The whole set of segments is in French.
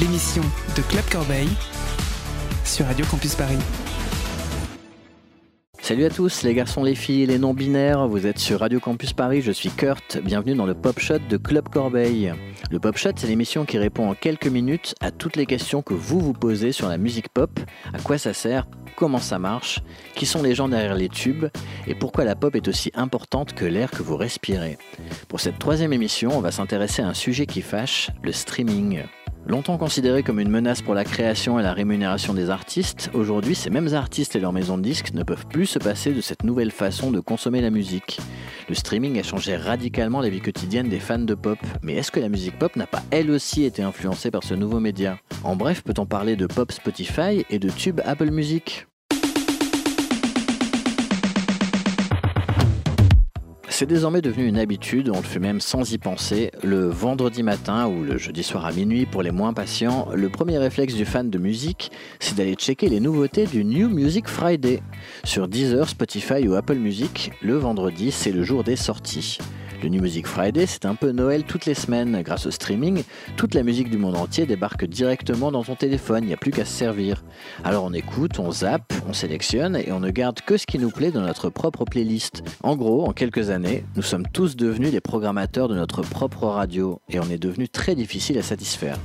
L'émission de Club Corbeil sur Radio Campus Paris. Salut à tous, les garçons, les filles, les non-binaires, vous êtes sur Radio Campus Paris, je suis Kurt, bienvenue dans le Pop Shot de Club Corbeil. Le Pop Shot, c'est l'émission qui répond en quelques minutes à toutes les questions que vous vous posez sur la musique pop, à quoi ça sert, comment ça marche, qui sont les gens derrière les tubes, et pourquoi la pop est aussi importante que l'air que vous respirez. Pour cette troisième émission, on va s'intéresser à un sujet qui fâche, le streaming. Longtemps considéré comme une menace pour la création et la rémunération des artistes, aujourd'hui ces mêmes artistes et leurs maisons de disques ne peuvent plus se passer de cette nouvelle façon de consommer la musique. Le streaming a changé radicalement la vie quotidienne des fans de pop, mais est-ce que la musique pop n'a pas elle aussi été influencée par ce nouveau média? En bref, peut-on parler de pop Spotify et de tube Apple Music? C'est désormais devenu une habitude, on le fait même sans y penser. Le vendredi matin ou le jeudi soir à minuit pour les moins patients, le premier réflexe du fan de musique, c'est d'aller checker les nouveautés du New Music Friday. Sur Deezer, Spotify ou Apple Music, le vendredi, c'est le jour des sorties. Le New Music Friday, c'est un peu Noël toutes les semaines. Grâce au streaming, toute la musique du monde entier débarque directement dans ton téléphone, il n'y a plus qu'à se servir. Alors on écoute, on zappe, on sélectionne et on ne garde que ce qui nous plaît dans notre propre playlist. En gros, en quelques années, nous sommes tous devenus les programmateurs de notre propre radio et on est devenu très difficile à satisfaire.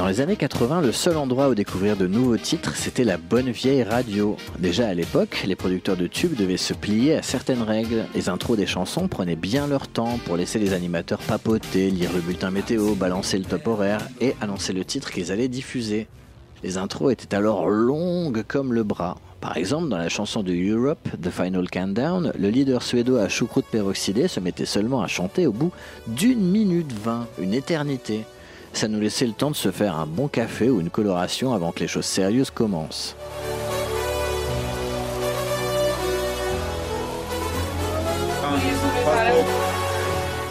Dans les années 80, le seul endroit où découvrir de nouveaux titres, c'était la bonne vieille radio. Déjà à l'époque, les producteurs de tubes devaient se plier à certaines règles. Les intros des chansons prenaient bien leur temps pour laisser les animateurs papoter, lire le bulletin météo, balancer le top horaire et annoncer le titre qu'ils allaient diffuser. Les intros étaient alors longues comme le bras. Par exemple, dans la chanson de Europe, The Final Countdown, le leader suédois à choucroute peroxydée se mettait seulement à chanter au bout d'une minute vingt, une éternité ça nous laissait le temps de se faire un bon café ou une coloration avant que les choses sérieuses commencent.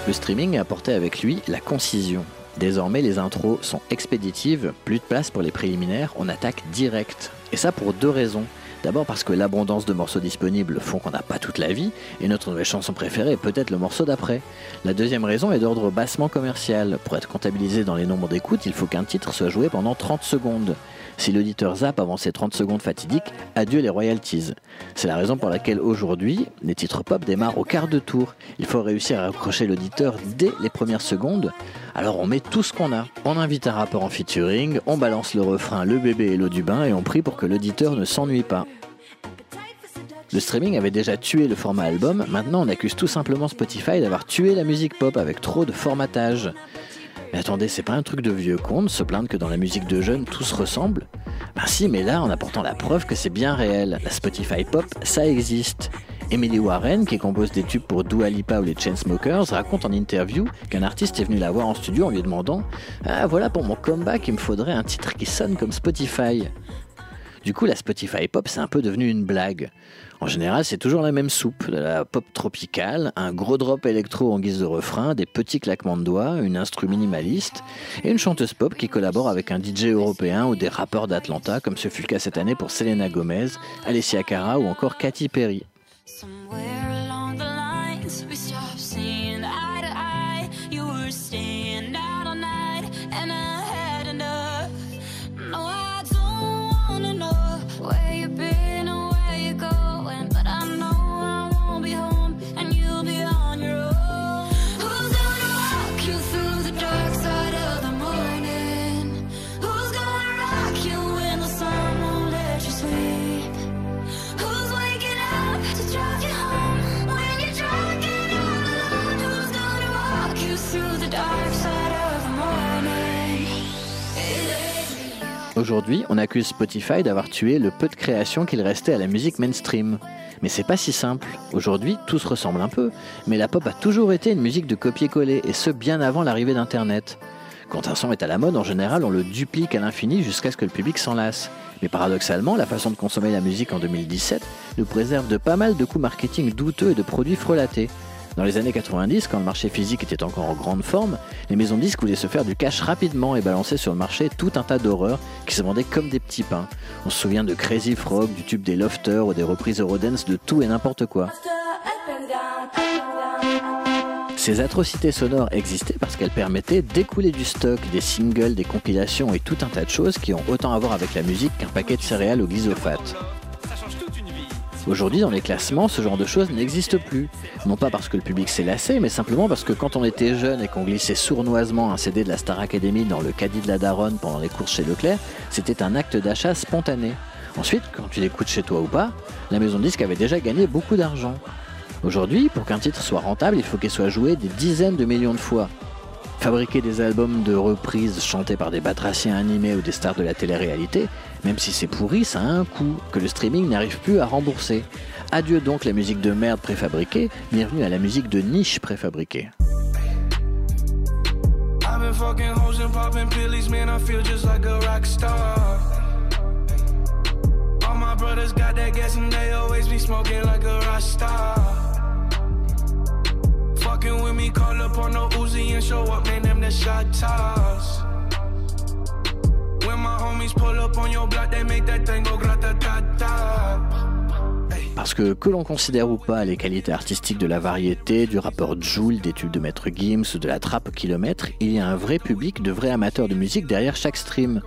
Le streaming a apporté avec lui la concision. Désormais, les intros sont expéditives, plus de place pour les préliminaires, on attaque direct. Et ça pour deux raisons. D'abord parce que l'abondance de morceaux disponibles font qu'on n'a pas toute la vie, et notre nouvelle chanson préférée est peut-être le morceau d'après. La deuxième raison est d'ordre bassement commercial. Pour être comptabilisé dans les nombres d'écoutes, il faut qu'un titre soit joué pendant 30 secondes. Si l'auditeur zappe avant ces 30 secondes fatidiques, adieu les royalties. C'est la raison pour laquelle aujourd'hui, les titres pop démarrent au quart de tour. Il faut réussir à accrocher l'auditeur dès les premières secondes. Alors on met tout ce qu'on a. On invite un rappeur en featuring, on balance le refrain, le bébé et l'eau du bain et on prie pour que l'auditeur ne s'ennuie pas. Le streaming avait déjà tué le format album, maintenant on accuse tout simplement Spotify d'avoir tué la musique pop avec trop de formatage. Mais attendez, c'est pas un truc de vieux con de se plaindre que dans la musique de jeunes tout se ressemble? Ben si, mais là en apportant la preuve que c'est bien réel. La Spotify pop, ça existe. Emily Warren, qui compose des tubes pour Dua Lipa ou les Chainsmokers, raconte en interview qu'un artiste est venu la voir en studio en lui demandant Ah voilà pour mon comeback, il me faudrait un titre qui sonne comme Spotify. Du coup, la Spotify pop, c'est un peu devenu une blague. En général, c'est toujours la même soupe, de la pop tropicale, un gros drop électro en guise de refrain, des petits claquements de doigts, une instru minimaliste et une chanteuse pop qui collabore avec un DJ européen ou des rappeurs d'Atlanta, comme ce fut le cas cette année pour Selena Gomez, Alessia Cara ou encore Katy Perry. Somewhere Aujourd'hui, on accuse Spotify d'avoir tué le peu de création qu'il restait à la musique mainstream. Mais c'est pas si simple. Aujourd'hui, tout se ressemble un peu, mais la pop a toujours été une musique de copier-coller, et ce bien avant l'arrivée d'Internet. Quand un son est à la mode, en général, on le duplique à l'infini jusqu'à ce que le public s'en lasse. Mais paradoxalement, la façon de consommer la musique en 2017 nous préserve de pas mal de coûts marketing douteux et de produits frelatés. Dans les années 90, quand le marché physique était encore en grande forme, les maisons disques voulaient se faire du cash rapidement et balancer sur le marché tout un tas d'horreurs qui se vendaient comme des petits pains. On se souvient de Crazy Frog, du tube des Lofters ou des reprises Eurodance de tout et n'importe quoi. Ces atrocités sonores existaient parce qu'elles permettaient d'écouler du stock, des singles, des compilations et tout un tas de choses qui ont autant à voir avec la musique qu'un paquet de céréales au glyphosate. Aujourd'hui, dans les classements, ce genre de choses n'existe plus. Non pas parce que le public s'est lassé, mais simplement parce que quand on était jeune et qu'on glissait sournoisement un CD de la Star Academy dans le caddie de la daronne pendant les courses chez Leclerc, c'était un acte d'achat spontané. Ensuite, quand tu l'écoutes chez toi ou pas, la maison de disque avait déjà gagné beaucoup d'argent. Aujourd'hui, pour qu'un titre soit rentable, il faut qu'il soit joué des dizaines de millions de fois. Fabriquer des albums de reprises chantés par des batraciens animés ou des stars de la télé-réalité, même si c'est pourri, ça a un coût que le streaming n'arrive plus à rembourser. Adieu donc la musique de merde préfabriquée, bienvenue à la musique de niche préfabriquée. Parce que que l'on considère ou pas les qualités artistiques de la variété, du rappeur Joule, des tubes de Maître Gims ou de la trappe kilomètre, il y a un vrai public de vrais amateurs de musique derrière chaque stream.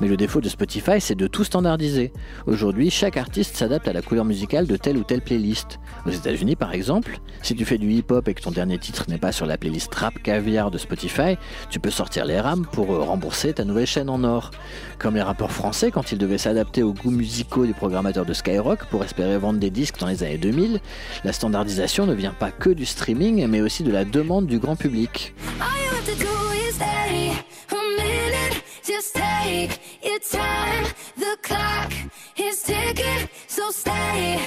Mais le défaut de Spotify, c'est de tout standardiser. Aujourd'hui, chaque artiste s'adapte à la couleur musicale de telle ou telle playlist. Aux États-Unis, par exemple, si tu fais du hip-hop et que ton dernier titre n'est pas sur la playlist Rap Caviar de Spotify, tu peux sortir les rames pour euh, rembourser ta nouvelle chaîne en or. Comme les rappeurs français, quand ils devaient s'adapter aux goûts musicaux des programmateurs de Skyrock pour espérer vendre des disques dans les années 2000, la standardisation ne vient pas que du streaming, mais aussi de la demande du grand public. Just take your time. The clock is ticking, so stay.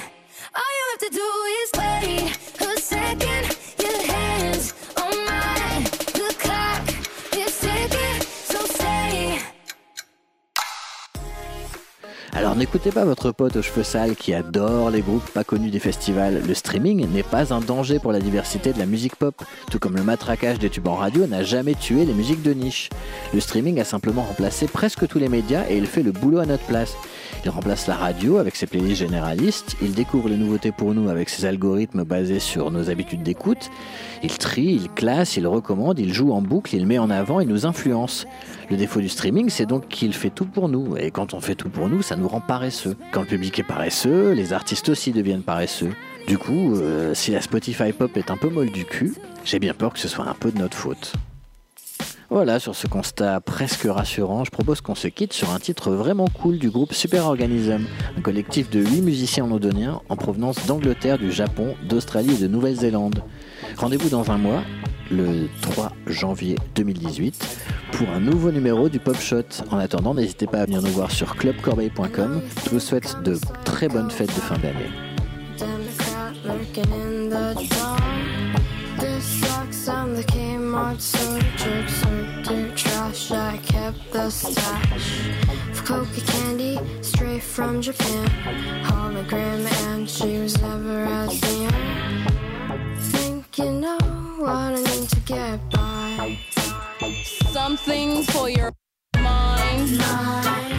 All you have to do is wait a second. Alors n'écoutez pas votre pote aux cheveux sales qui adore les groupes pas connus des festivals. Le streaming n'est pas un danger pour la diversité de la musique pop, tout comme le matraquage des tubes en radio n'a jamais tué les musiques de niche. Le streaming a simplement remplacé presque tous les médias et il fait le boulot à notre place. Il remplace la radio avec ses playlists généralistes, il découvre les nouveautés pour nous avec ses algorithmes basés sur nos habitudes d'écoute, il trie, il classe, il recommande, il joue en boucle, il met en avant, il nous influence. Le défaut du streaming, c'est donc qu'il fait tout pour nous. Et quand on fait tout pour nous, ça nous paresseux. Quand le public est paresseux, les artistes aussi deviennent paresseux. Du coup, euh, si la Spotify Pop est un peu molle du cul, j'ai bien peur que ce soit un peu de notre faute. Voilà, sur ce constat presque rassurant, je propose qu'on se quitte sur un titre vraiment cool du groupe Super Organism, un collectif de 8 musiciens londoniens en provenance d'Angleterre, du Japon, d'Australie et de Nouvelle-Zélande. Rendez-vous dans un mois, le 3 janvier 2018, pour un nouveau numéro du Pop Shot. En attendant, n'hésitez pas à venir nous voir sur clubcorbeil.com. Je vous souhaite de très bonnes fêtes de fin d'année. You know what I need to get by. Something for your mind, mind,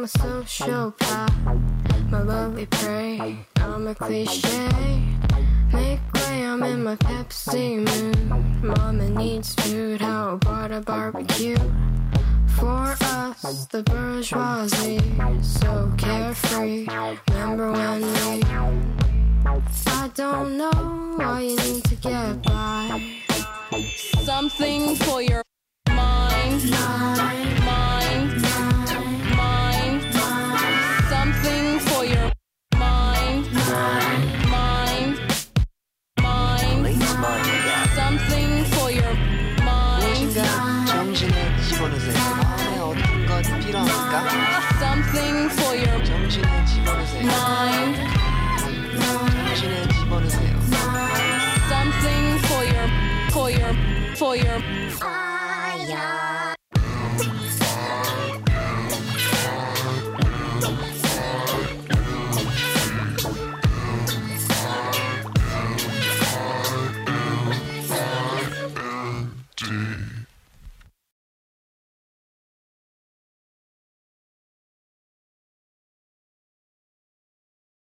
I'm a sociopath, my lovely prey. I'm a cliche. Make way, I'm in my Pepsi mood. Mama needs food, how about a barbecue? For us, the bourgeoisie, so carefree. Remember when we? I don't know why you need to get by. Something for your Nine.